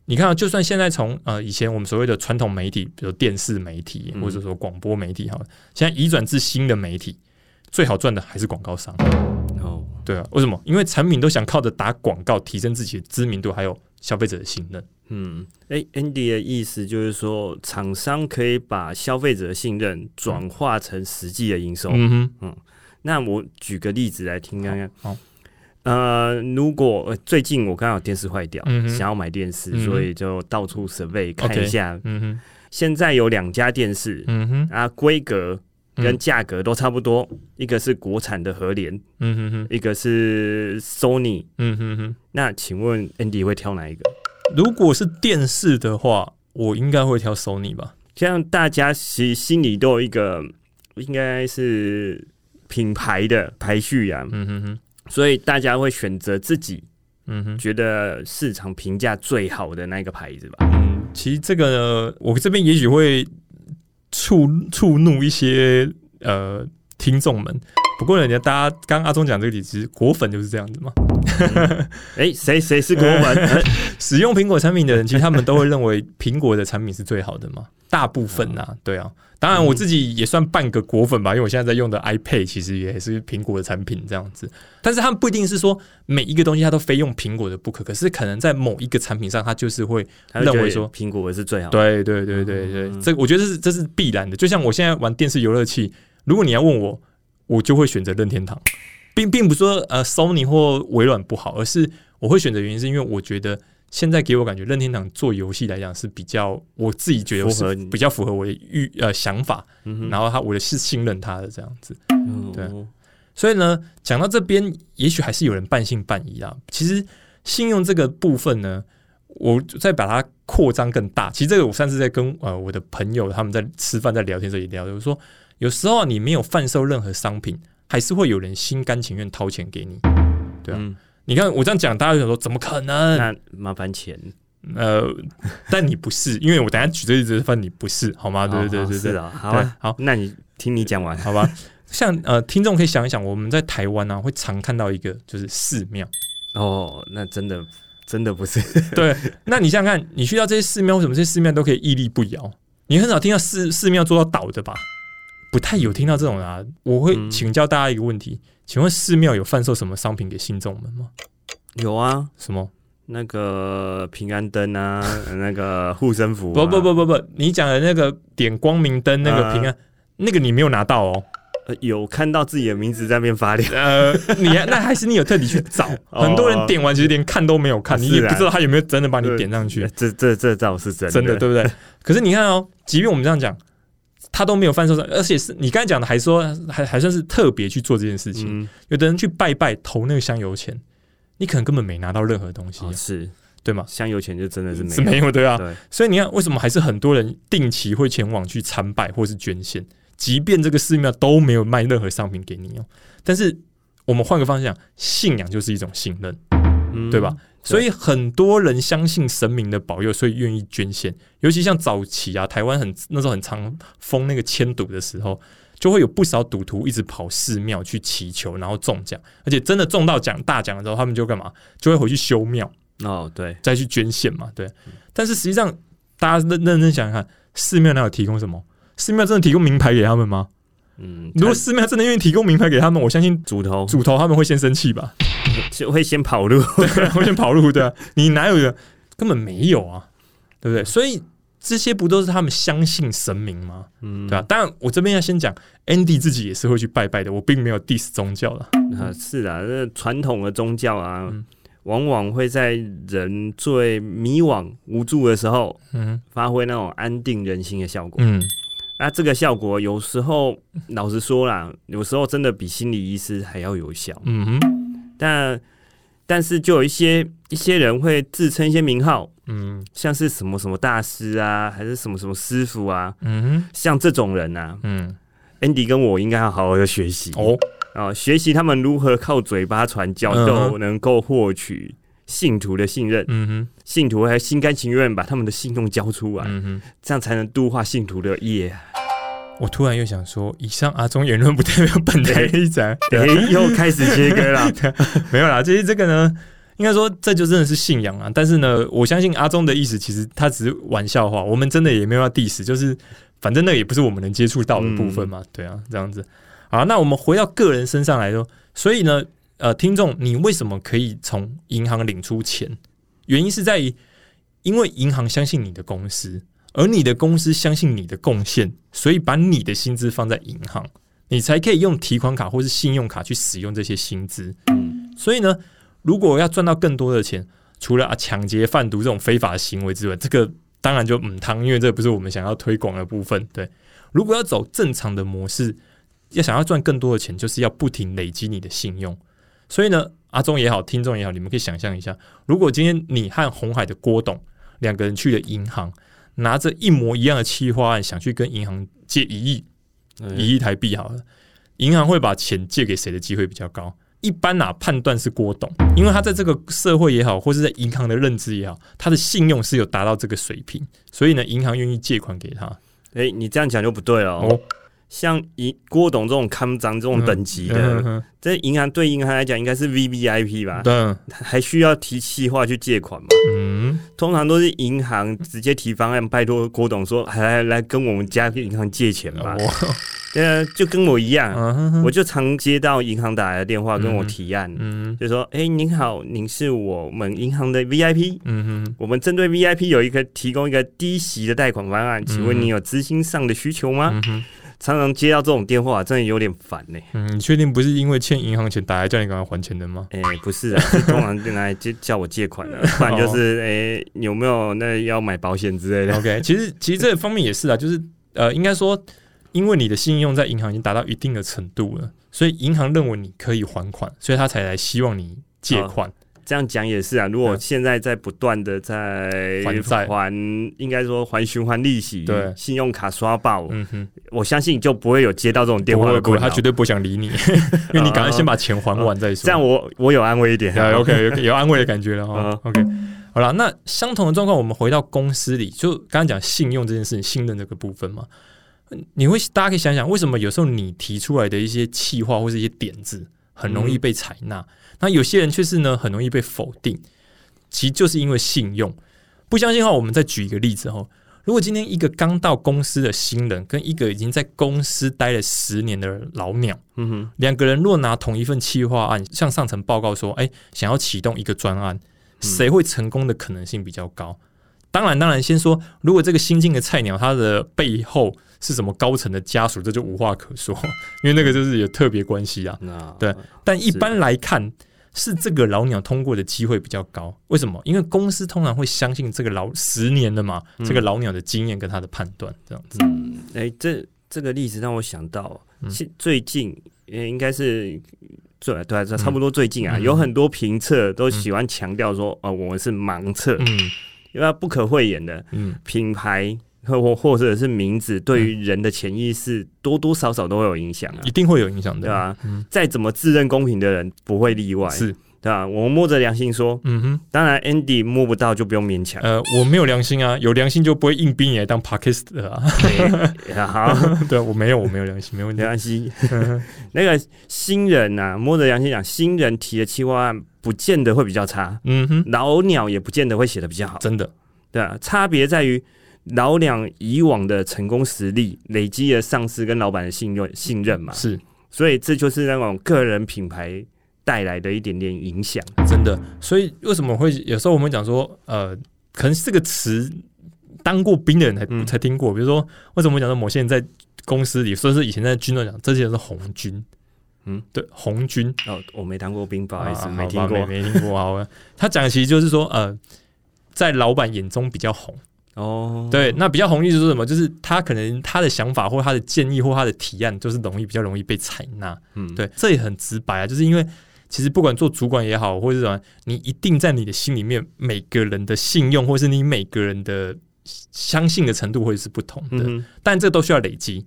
Speaker 1: 你看，就算现在从呃以前我们所谓的传统媒体，比如电视媒体或者说广播媒体哈，现在移转至新的媒体，最好赚的还是广告商。哦，对啊，为什么？因为产品都想靠着打广告提升自己的知名度，还有消费者的信任。
Speaker 2: 嗯，哎，Andy 的意思就是说，厂商可以把消费者的信任转化成实际的营收。嗯哼，嗯，那我举个例子来听看看。好，呃，如果最近我刚好电视坏掉，想要买电视，所以就到处 survey 看一下。嗯哼，现在有两家电视，嗯哼，啊，规格跟价格都差不多，一个是国产的和联，嗯哼哼，一个是 Sony，嗯哼哼。那请问 Andy 会挑哪一个？
Speaker 1: 如果是电视的话，我应该会挑 Sony 吧。
Speaker 2: 像大家其实心里都有一个，应该是品牌的排序呀。嗯哼哼，所以大家会选择自己，嗯哼，觉得市场评价最好的那个牌子吧。
Speaker 1: 嗯，其实这个呢我这边也许会触触怒一些呃听众们。不过人家大家刚阿忠讲这个例子，果粉就是这样子嘛。
Speaker 2: 哎，谁谁是果粉？[LAUGHS]
Speaker 1: 使用苹果产品的人，其实他们都会认为苹果的产品是最好的嘛。大部分呐，对啊。当然我自己也算半个果粉吧，因为我现在在用的 iPad 其实也是苹果的产品这样子。但是他们不一定是说每一个东西他都非用苹果的不可，可是可能在某一个产品上，他就是会认为说
Speaker 2: 苹果是最好。
Speaker 1: 对对对对对，这我觉得是这是必然的。就像我现在玩电视游乐器，如果你要问我。我就会选择任天堂，并并不说呃，Sony 或微软不好，而是我会选择原因是因为我觉得现在给我感觉任天堂做游戏来讲是比较我自己觉得符合比较符合我的预呃想法，然后他我的是信任他的这样子，对，所以呢，讲到这边，也许还是有人半信半疑啊。其实信用这个部分呢，我再把它扩张更大。其实这个我上次在跟呃我的朋友他们在吃饭在聊天时候也聊，就是说。有时候你没有贩售任何商品，还是会有人心甘情愿掏钱给你，对啊。你看我这样讲，大家想说怎么可能？
Speaker 2: 那麻烦钱，
Speaker 1: 呃，但你不是，因为我等下举这例子，分你不是，好吗？对对对对
Speaker 2: 对，好，好，那你听你讲完，
Speaker 1: 好吧？像呃，听众可以想一想，我们在台湾呢，会常看到一个就是寺庙。
Speaker 2: 哦，那真的真的不是。
Speaker 1: 对，那你想想看，你去到这些寺庙，为什么这些寺庙都可以屹立不摇？你很少听到寺寺庙做到倒的吧？不太有听到这种啊，我会请教大家一个问题，请问寺庙有贩售什么商品给信众们吗？
Speaker 2: 有啊，
Speaker 1: 什么？
Speaker 2: 那个平安灯啊，[LAUGHS] 那个护身符。
Speaker 1: 不不不不不，你讲的那个点光明灯，那个平安，那个你没有拿到哦。
Speaker 2: 有看到自己的名字在那边发亮。
Speaker 1: 呃，你 [LAUGHS] 那还是你有特地去找？很多人点完其实连看都没有看，你也不知道他有没有真的把你点上去。
Speaker 2: 这这这倒是真的
Speaker 1: 真的，对不对？可是你看哦，即便我们这样讲。他都没有贩售而且是你刚才讲的，还说还还算是特别去做这件事情。有的人去拜拜投那个香油钱，你可能根本没拿到任何东西，
Speaker 2: 是
Speaker 1: 对吗？
Speaker 2: 香油钱就真的是
Speaker 1: 是没有对啊。所以你看，为什么还是很多人定期会前往去参拜或是捐献，即便这个寺庙都没有卖任何商品给你哦。但是我们换个方向，信仰就是一种信任，对吧？所以很多人相信神明的保佑，所以愿意捐献。尤其像早期啊，台湾很那时候很常封那个迁赌的时候，就会有不少赌徒一直跑寺庙去祈求，然后中奖。而且真的中到奖大奖的时候，他们就干嘛？就会回去修庙
Speaker 2: 哦，对，
Speaker 1: 再去捐献嘛，对。但是实际上，大家认认真想想看，寺庙哪有提供什么？寺庙真的提供名牌给他们吗？嗯，如果寺庙真的愿意提供名牌给他们，我相信
Speaker 2: 主头
Speaker 1: 主头他们会先生气吧，
Speaker 2: 就会先跑路，[LAUGHS]
Speaker 1: 会先跑路，对啊，你哪有的根本没有啊，对不对？所以这些不都是他们相信神明吗？嗯，对吧？当然，我这边要先讲，Andy 自己也是会去拜拜的，我并没有 diss 宗教了。
Speaker 2: 啊，是啊，这传统的宗教啊，往往会在人最迷惘无助的时候，嗯，发挥那种安定人心的效果。嗯。那这个效果有时候，老实说啦，有时候真的比心理医师还要有效。嗯哼，但但是就有一些一些人会自称一些名号，嗯，像是什么什么大师啊，还是什么什么师傅啊，嗯哼，像这种人呐，嗯，Andy 跟我应该要好好的学习。哦，啊，学习他们如何靠嘴巴传教，都能够获取。信徒的信任，嗯哼，信徒还心甘情愿把他们的信用交出来，嗯哼，这样才能度化信徒的业。
Speaker 1: 我突然又想说，以上阿忠言论不代表本台立场，[LAUGHS]
Speaker 2: 哎，又开始切割了。[LAUGHS]
Speaker 1: 没有啦，其实这个呢，应该说这就真的是信仰啊。但是呢，我相信阿忠的意思，其实他只是玩笑话。我们真的也没有要 diss，就是反正那也不是我们能接触到的部分嘛。对啊，这样子。好，那我们回到个人身上来说，所以呢。呃，听众，你为什么可以从银行领出钱？原因是在于，因为银行相信你的公司，而你的公司相信你的贡献，所以把你的薪资放在银行，你才可以用提款卡或是信用卡去使用这些薪资。嗯，所以呢，如果要赚到更多的钱，除了啊抢劫、贩毒这种非法行为之外，这个当然就嗯汤，因为这不是我们想要推广的部分。对，如果要走正常的模式，要想要赚更多的钱，就是要不停累积你的信用。所以呢，阿忠也好，听众也好，你们可以想象一下，如果今天你和红海的郭董两个人去了银行，拿着一模一样的企划案，想去跟银行借一亿，一亿台币好了，银行会把钱借给谁的机会比较高？一般哪判断是郭董，因为他在这个社会也好，或是在银行的认知也好，他的信用是有达到这个水平，所以呢，银行愿意借款给他。
Speaker 2: 哎，你这样讲就不对了。像银郭董这种看涨这种等级的，这银行对银行来讲应该是 V V I P 吧？对，还需要提企划去借款嘛？嗯，通常都是银行直接提方案，拜托郭董说，来来跟我们家银行借钱吧。对啊，就跟我一样，我就常接到银行打来的电话跟我提案，就说：“哎，您好，您是我们银行的 V I P，嗯哼，我们针对 V I P 有一个提供一个低息的贷款方案，请问你有资金上的需求吗？”常常接到这种电话，真的有点烦呢。
Speaker 1: 嗯，你确定不是因为欠银行钱打来叫你赶快还钱的吗？
Speaker 2: 哎，不是啊，通常就来接叫我借款的，不然就是哎有没有那要买保险之类的。
Speaker 1: OK，其实其实这方面也是啊，就是呃，应该说，因为你的信用在银行已经达到一定的程度了，所以银行认为你可以还款，所以他才来希望你借款。
Speaker 2: 这样讲也是啊，如果现在在不断的在
Speaker 1: 还债。
Speaker 2: 还，应该说还循环利息，
Speaker 1: 对，
Speaker 2: 信用卡刷爆，嗯哼，我相信就不会有接到这种电话
Speaker 1: 不会，他绝对不想理你，[LAUGHS] 因为你赶快先把钱还完再说。
Speaker 2: 这样我我有安慰一点
Speaker 1: ，OK，[LAUGHS] 有安慰的感觉了哈。OK，好了，那相同的状况，我们回到公司里，就刚刚讲信用这件事情，信任这个部分嘛，你会大家可以想想，为什么有时候你提出来的一些企划或是一些点子，很容易被采纳？那有些人却是呢，很容易被否定，其实就是因为信用不相信的话，我们再举一个例子哈。如果今天一个刚到公司的新人，跟一个已经在公司待了十年的老鸟，嗯哼，两个人若拿同一份企划案向上层报告说，哎，想要启动一个专案，谁会成功的可能性比较高？当然，当然，先说如果这个新进的菜鸟，他的背后是什么高层的家属，这就无话可说，[LAUGHS] 因为那个就是有特别关系啊。对，但一般来看。是这个老鸟通过的机会比较高，为什么？因为公司通常会相信这个老十年的嘛，这个老鸟的经验跟他的判断这样子。
Speaker 2: 哎，这这个例子让我想到，最近应该是对对，差不多最近啊，有很多评测都喜欢强调说，哦，我们是盲测，嗯，因为不可讳言的，嗯，品牌。或或者是名字对于人的潜意识多多少少都会有影响啊，
Speaker 1: 一定会有影响的，
Speaker 2: 对吧？再怎么自认公平的人不会例外，
Speaker 1: 是
Speaker 2: 对吧？我们摸着良心说，嗯哼，当然 Andy 摸不到就不用勉强。
Speaker 1: 呃，我没有良心啊，有良心就不会硬逼你来当 Parkist 啊。
Speaker 2: 好，[LAUGHS]
Speaker 1: 对我没有，我没有良心，没问题。
Speaker 2: 良心，那个新人呐，摸着良心讲，新人提的企划案不见得会比较差，嗯哼，老鸟也不见得会写的比较好，
Speaker 1: 真的，
Speaker 2: 对啊，差别在于。老两以往的成功实力累积了上司跟老板的信任信任嘛，
Speaker 1: 是，
Speaker 2: 所以这就是那种个人品牌带来的一点点影响，
Speaker 1: 真的。所以为什么会有时候我们讲说，呃，可能这个词当过兵的人才才听过。比如说，为什么讲说某些人在公司里，说是以前在军队讲，这些人是红军。嗯，对，红军
Speaker 2: 哦，我没当过兵，不好意思，没听
Speaker 1: 过，没听过。好，他讲的其实就是说，呃，在老板眼中比较红哦。对，那比较红意思是什么？就是他可能他的想法或他的建议或他的提案，就是容易比较容易被采纳。嗯，对，这也很直白啊，就是因为其实不管做主管也好，或者什么，你一定在你的心里面，每个人的信用或是你每个人的相信的程度会是不同的，但这都需要累积。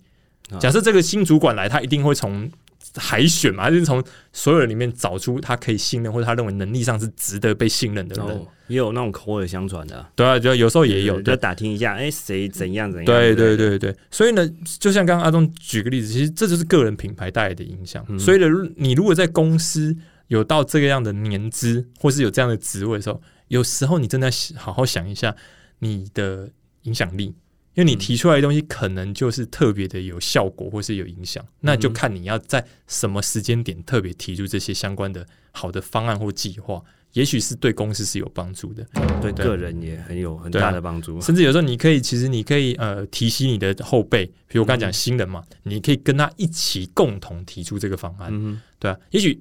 Speaker 1: 假设这个新主管来，他一定会从。海选嘛，就是从所有人里面找出他可以信任或者他认为能力上是值得被信任的人，
Speaker 2: 也有那种口耳相传的，
Speaker 1: 对啊，就有时候也有，
Speaker 2: 就打听一下，哎，谁怎样怎样，
Speaker 1: 对对对对，所以呢，就像刚刚阿东举个例子，其实这就是个人品牌带来的影响。所以呢，你如果在公司有到这个样的年资，或是有这样的职位的时候，有时候你真的好好想一下你的影响力。因为你提出来的东西可能就是特别的有效果，或是有影响，那就看你要在什么时间点特别提出这些相关的好的方案或计划，也许是对公司是有帮助的，
Speaker 2: 对个人也很有很大的帮助。
Speaker 1: 甚至有时候你可以，其实你可以呃提醒你的后辈，比如我刚才讲新人嘛，你可以跟他一起共同提出这个方案，对啊，也许。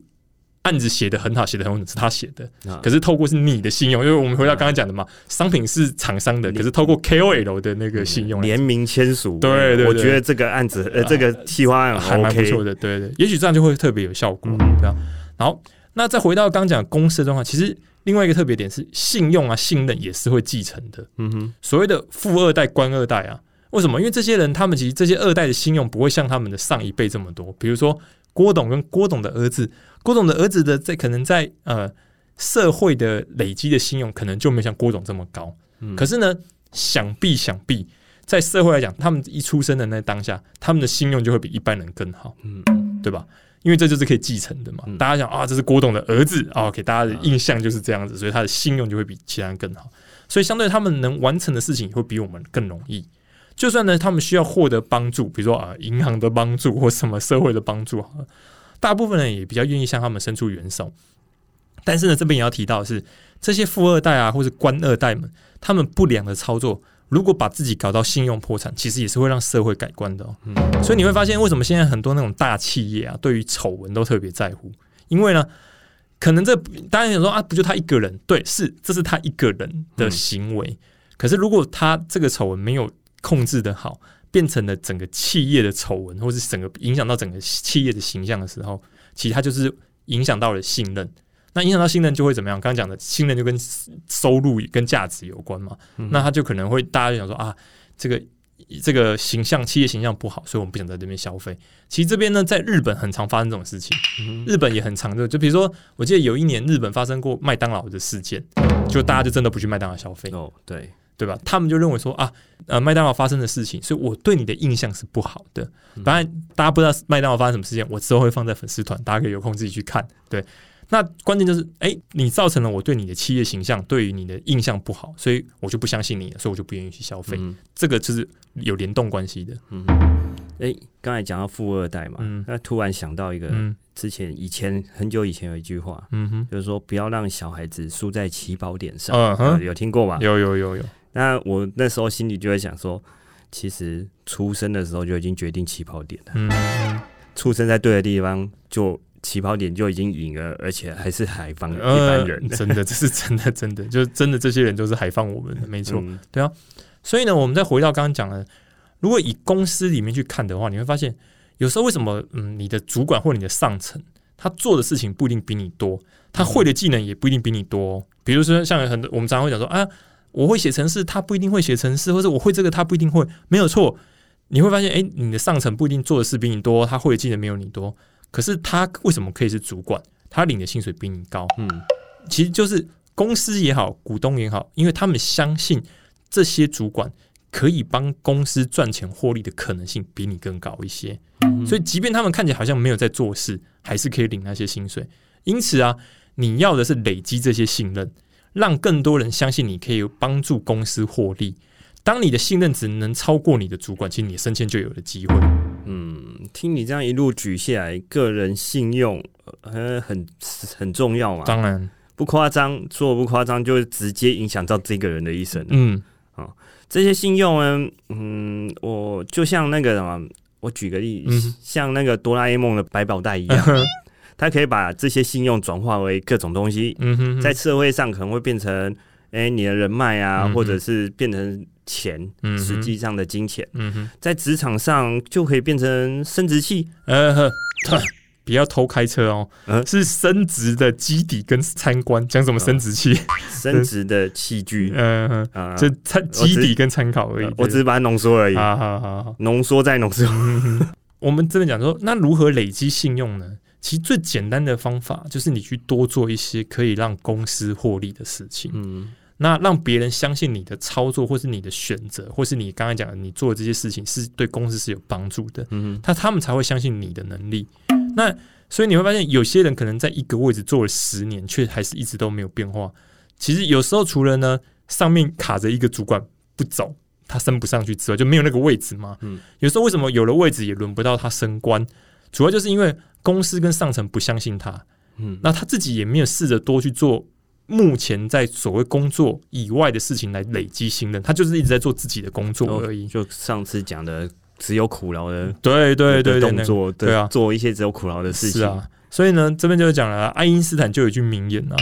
Speaker 1: 案子写的很好，写的很好，是他写的。可是透过是你的信用，因为我们回到刚刚讲的嘛，商品是厂商的，可是透过 KOL 的那个信用
Speaker 2: 联名签署，
Speaker 1: 对对，
Speaker 2: 我觉得这个案子呃，这个计划案
Speaker 1: 还蛮不错的，对对，也许这样就会特别有效果，对啊。然后，那再回到刚讲公司的状况，其实另外一个特别点是信用啊，信任也是会继承的。嗯哼，所谓的富二代、官二代啊，为什么？因为这些人他们其实这些二代的信用不会像他们的上一辈这么多，比如说。郭董跟郭董的儿子，郭董的儿子的在可能在呃社会的累积的信用，可能就没像郭董这么高。嗯可是呢，想必想必在社会来讲，他们一出生的那当下，他们的信用就会比一般人更好，嗯，对吧？因为这就是可以继承的嘛。大家想啊，这是郭董的儿子啊，给大家的印象就是这样子，所以他的信用就会比其他人更好。所以相对他们能完成的事情，会比我们更容易。就算呢，他们需要获得帮助，比如说啊，银行的帮助或什么社会的帮助，大部分人也比较愿意向他们伸出援手。但是呢，这边也要提到的是，这些富二代啊，或是官二代们，他们不良的操作，如果把自己搞到信用破产，其实也是会让社会改观的。嗯，所以你会发现，为什么现在很多那种大企业啊，对于丑闻都特别在乎？因为呢，可能这大家想说啊，不就他一个人？对，是，这是他一个人的行为。可是如果他这个丑闻没有控制的好，变成了整个企业的丑闻，或是整个影响到整个企业的形象的时候，其实他就是影响到了信任。那影响到信任就会怎么样？刚刚讲的信任就跟收入跟价值有关嘛。那他就可能会大家就想说啊，这个这个形象企业形象不好，所以我们不想在这边消费。其实这边呢，在日本很常发生这种事情，日本也很常的。就比如说，我记得有一年日本发生过麦当劳的事件，就大家就真的不去麦当劳消费。
Speaker 2: 哦，对。
Speaker 1: 对吧？他们就认为说啊，呃，麦当劳发生的事情，所以我对你的印象是不好的。当然，大家不知道麦当劳发生什么事件，我之后会放在粉丝团，大家可以有空自己去看。对，那关键就是，哎，你造成了我对你的企业形象，对于你的印象不好，所以我就不相信你，所以我就不愿意去消费。这个就是有联动关系的。嗯，
Speaker 2: 哎，刚才讲到富二代嘛，那突然想到一个，之前以前很久以前有一句话，嗯哼，就是说不要让小孩子输在起跑点上。嗯哼，有听过吗？
Speaker 1: 有有有有。
Speaker 2: 那我那时候心里就会想说，其实出生的时候就已经决定起跑点了。嗯，出生在对的地方，就起跑点就已经赢了，而且还是海防一般人。
Speaker 1: 真的，这是真的，真的，就是真的这些人都是海放我们的，没错。对啊，所以呢，我们再回到刚刚讲的，如果以公司里面去看的话，你会发现，有时候为什么嗯，你的主管或你的上层，他做的事情不一定比你多，他会的技能也不一定比你多。比如说，像很多我们常常会讲说啊。我会写程式，他不一定会写程式，或者我会这个，他不一定会，没有错。你会发现，哎，你的上层不一定做的事比你多，他会的技能没有你多，可是他为什么可以是主管？他领的薪水比你高。嗯，其实就是公司也好，股东也好，因为他们相信这些主管可以帮公司赚钱获利的可能性比你更高一些，所以即便他们看起来好像没有在做事，还是可以领那些薪水。因此啊，你要的是累积这些信任。让更多人相信你可以帮助公司获利。当你的信任值能超过你的主管，其实你升迁就有了机会。
Speaker 2: 嗯，听你这样一路举下来，个人信用呃很很重要嘛。
Speaker 1: 当然，
Speaker 2: 不夸张，说不夸张，就直接影响到这个人的一生。嗯，啊，这些信用呢，嗯，我就像那个什么，我举个例，像那个哆啦 A 梦的百宝袋一样，它可以把这些信用转化为各种东西。嗯哼，在社会上可能会变成，哎，你的人脉啊，或者是变成钱，实际上的金钱。嗯哼，在职场上就可以变成生殖器。呃呵。
Speaker 1: 不要偷开车哦，是升值的基底跟参观，讲什么生殖器？[LAUGHS]
Speaker 2: 升值的器具，[LAUGHS]
Speaker 1: 嗯，这参基底跟参考而已，
Speaker 2: 我只是把它浓缩而已，好好好，浓缩再浓缩。
Speaker 1: 我们这边讲说，那如何累积信用呢？其实最简单的方法就是你去多做一些可以让公司获利的事情，嗯，那让别人相信你的操作，或是你的选择，或是你刚才讲的你做的这些事情是对公司是有帮助的，嗯，他他们才会相信你的能力。那所以你会发现，有些人可能在一个位置做了十年，却还是一直都没有变化。其实有时候除了呢上面卡着一个主管不走，他升不上去之外，就没有那个位置嘛。嗯，有时候为什么有了位置也轮不到他升官？主要就是因为公司跟上层不相信他。嗯，那他自己也没有试着多去做目前在所谓工作以外的事情来累积信任，他就是一直在做自己的工作而已。
Speaker 2: 就上次讲的。只有苦劳的，
Speaker 1: 对对对
Speaker 2: 动作，
Speaker 1: 对啊，
Speaker 2: 做一些只有苦劳的事情
Speaker 1: 啊。所以呢，这边就讲了，爱因斯坦就有一句名言啊：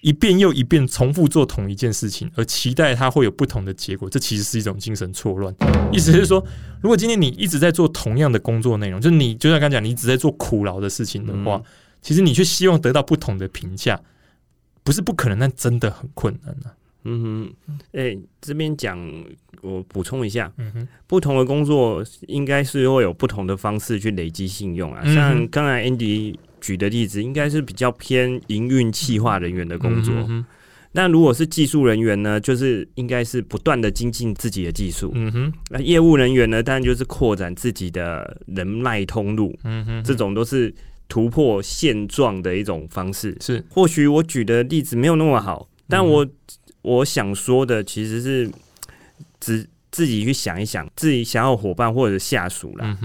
Speaker 1: 一遍又一遍重复做同一件事情，而期待它会有不同的结果，这其实是一种精神错乱。意思是说，如果今天你一直在做同样的工作内容，就是你就像刚讲，你一直在做苦劳的事情的话，其实你却希望得到不同的评价，不是不可能，但真的很困难啊。
Speaker 2: 嗯哼，哎，这边讲我补充一下，嗯哼，不同的工作应该是会有不同的方式去累积信用啊。像刚才 Andy 举的例子，应该是比较偏营运企划人员的工作。那如果是技术人员呢，就是应该是不断的精进自己的技术。嗯哼，那业务人员呢，当然就是扩展自己的人脉通路。嗯哼，这种都是突破现状的一种方式。
Speaker 1: 是，
Speaker 2: 或许我举的例子没有那么好，但我。我想说的其实是，只自己去想一想，自己想要伙伴或者下属啦，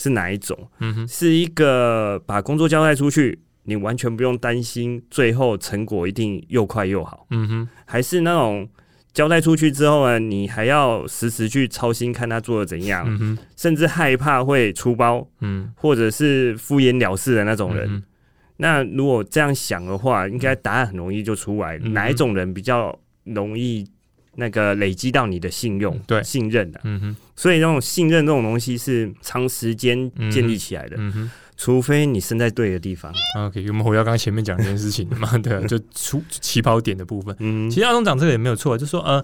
Speaker 2: 是哪一种？嗯哼，是一个把工作交代出去，你完全不用担心，最后成果一定又快又好。嗯哼，还是那种交代出去之后呢，你还要时时去操心看他做的怎样，甚至害怕会出包，嗯，或者是敷衍了事的那种人。那如果这样想的话，应该答案很容易就出来，哪一种人比较？容易那个累积到你的信用、
Speaker 1: 对
Speaker 2: 信任的，嗯哼。所以那种信任这种东西是长时间建立起来的，嗯哼。除非你身在对的地方。
Speaker 1: OK，我们回到刚刚前面讲这件事情嘛，[LAUGHS] 对，就出起跑点的部分。嗯，其实阿东讲这个也没有错，就说呃，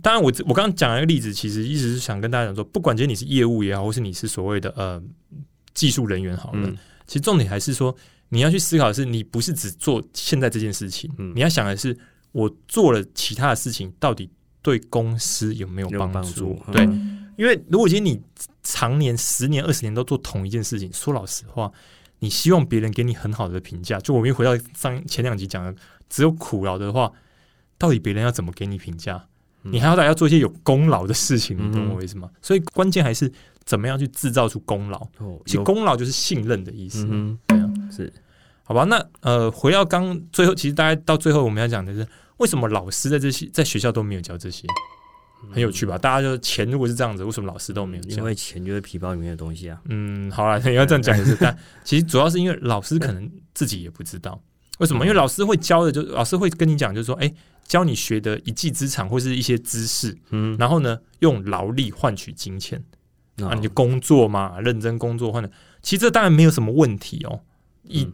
Speaker 1: 当然我我刚刚讲一个例子，其实一直是想跟大家讲说，不管今天你是业务也好，或是你是所谓的呃技术人员好了，其实重点还是说你要去思考的是，你不是只做现在这件事情，你要想的是。我做了其他的事情，到底对公司有没有帮助？对，因为如果今天你常年十年、二十年都做同一件事情，说老实话，你希望别人给你很好的评价，就我们又回到上前两集讲的，只有苦劳的话，到底别人要怎么给你评价？你还要大家做一些有功劳的事情，你懂我意思吗？所以关键还是怎么样去制造出功劳。其实功劳就是信任的意思。嗯，对啊，是好吧？那呃，回到刚最后，其实大家到最后我们要讲的是。为什么老师在这些在学校都没有教这些？很有趣吧？大家就钱如果是这样子，为什么老师都没有教？
Speaker 2: 因为钱就是皮包里面的东西啊。
Speaker 1: 嗯，好了，你要这样讲也是。但其实主要是因为老师可能自己也不知道为什么，因为老师会教的，就老师会跟你讲，就是说，哎，教你学的一技之长或是一些知识，嗯，然后呢，用劳力换取金钱啊，你就工作嘛，认真工作换的。其实这当然没有什么问题哦。以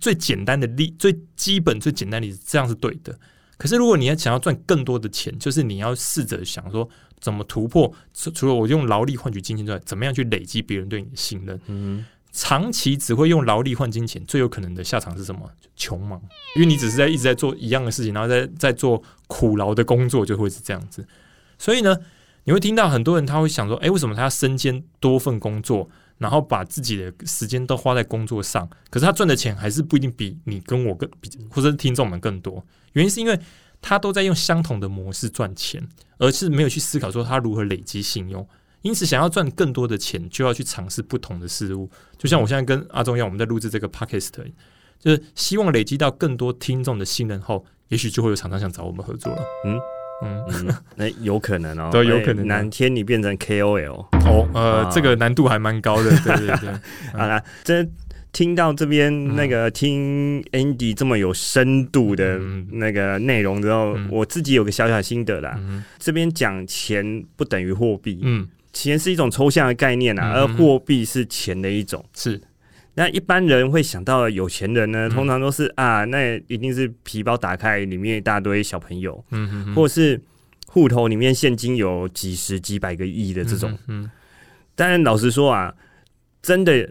Speaker 1: 最简单的例，最基本、最简单的例子，这样是对的。可是，如果你要想要赚更多的钱，就是你要试着想说怎么突破。除了我用劳力换取金钱之外，怎么样去累积别人对你的信任？嗯，长期只会用劳力换金钱，最有可能的下场是什么？穷忙，因为你只是在一直在做一样的事情，然后在在做苦劳的工作，就会是这样子。所以呢，你会听到很多人他会想说：，哎，为什么他要身兼多份工作，然后把自己的时间都花在工作上？可是他赚的钱还是不一定比你跟我更比，或者是听众们更多。原因是因为他都在用相同的模式赚钱，而是没有去思考说他如何累积信用。因此，想要赚更多的钱，就要去尝试不同的事物。就像我现在跟阿忠一样，我们在录制这个 podcast，就是希望累积到更多听众的信任后，也许就会有厂商想找我们合作了。嗯。
Speaker 2: 嗯，那有可能哦，[LAUGHS]
Speaker 1: 对，有可能
Speaker 2: 哪天你变成 KOL
Speaker 1: 哦，呃，这个难度还蛮高的，对对对。[LAUGHS]
Speaker 2: 好了，这听到这边那个听 Andy 这么有深度的那个内容之后，我自己有个小小心得啦。这边讲钱不等于货币，嗯，钱是一种抽象的概念啊，而货币是钱的一种，
Speaker 1: 是。
Speaker 2: 那一般人会想到有钱人呢，通常都是啊，那一定是皮包打开里面一大堆小朋友，嗯哼或是户头里面现金有几十几百个亿的这种，嗯，但老实说啊，真的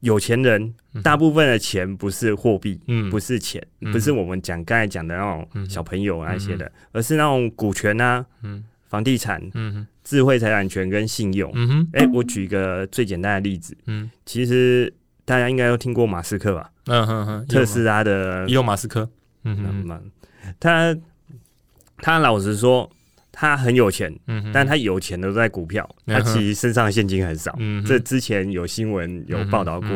Speaker 2: 有钱人大部分的钱不是货币，嗯，不是钱，不是我们讲刚才讲的那种小朋友那些的，而是那种股权啊，嗯，房地产，嗯，智慧财产权跟信用，嗯哼，哎，我举一个最简单的例子，嗯，其实。大家应该都听过马斯克吧？嗯哼哼，特斯拉的
Speaker 1: 伊隆马斯克，嗯哼，
Speaker 2: 他他老实说，他很有钱，嗯，但他有钱都在股票，他其实身上现金很少，嗯，这之前有新闻有报道过。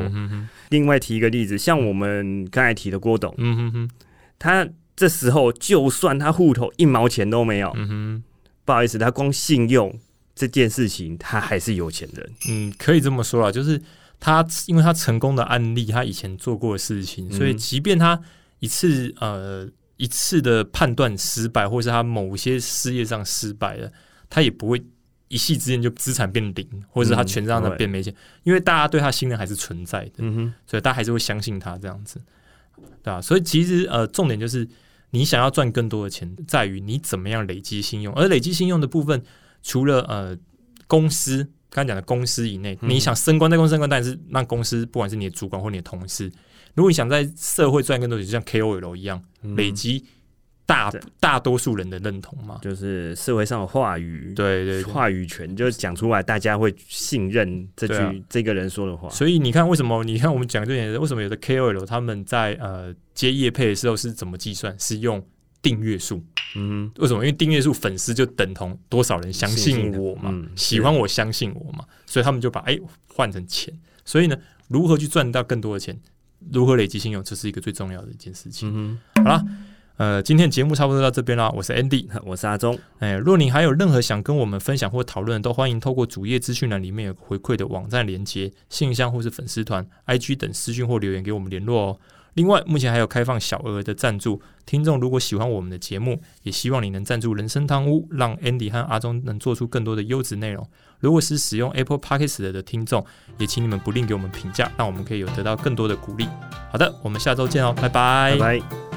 Speaker 2: 另外提一个例子，像我们刚才提的郭董，嗯哼哼，他这时候就算他户头一毛钱都没有，嗯哼，不好意思，他光信用这件事情，他还是有钱人。
Speaker 1: 嗯，可以这么说啊，就是。他因为他成功的案例，他以前做过的事情，所以即便他一次呃一次的判断失败，或是他某些事业上失败了，他也不会一夕之间就资产变零，或者是他全账的变没钱，因为大家对他信任还是存在的，嗯哼，所以大家还是会相信他这样子，对吧？所以其实呃重点就是你想要赚更多的钱，在于你怎么样累积信用，而累积信用的部分，除了呃公司。刚讲的公司以内，你想升官在公司升官，但是让公司不管是你的主管或你的同事，如果你想在社会赚更多钱，就像 KOL 一样，累积大大多数人的认同嘛，
Speaker 2: 就是社会上的话语，
Speaker 1: 对对，
Speaker 2: 话语权就是讲出来，大家会信任这句这个人说的话。
Speaker 1: 所以你看，为什么你看我们讲这点，为什么有的 KOL 他们在呃接业配的时候是怎么计算？是用订阅数。嗯，为什么？因为订阅数粉丝就等同多少人相信我嘛，喜欢我相信我嘛，所以他们就把哎换成钱。所以呢，如何去赚到更多的钱，如何累积信用，这是一个最重要的一件事情。好了，呃，今天节目差不多到这边啦。我是 Andy，[LAUGHS]
Speaker 2: 我是阿忠。
Speaker 1: 哎，若你还有任何想跟我们分享或讨论，都欢迎透过主页资讯栏里面有回馈的网站连接、信箱或是粉丝团、IG 等私讯或留言给我们联络哦。另外，目前还有开放小额的赞助，听众如果喜欢我们的节目，也希望你能赞助人生汤屋，让 Andy 和阿忠能做出更多的优质内容。如果是使用 Apple Podcast 的听众，也请你们不吝给我们评价，让我们可以有得到更多的鼓励。好的，我们下周见哦，拜拜。
Speaker 2: 拜。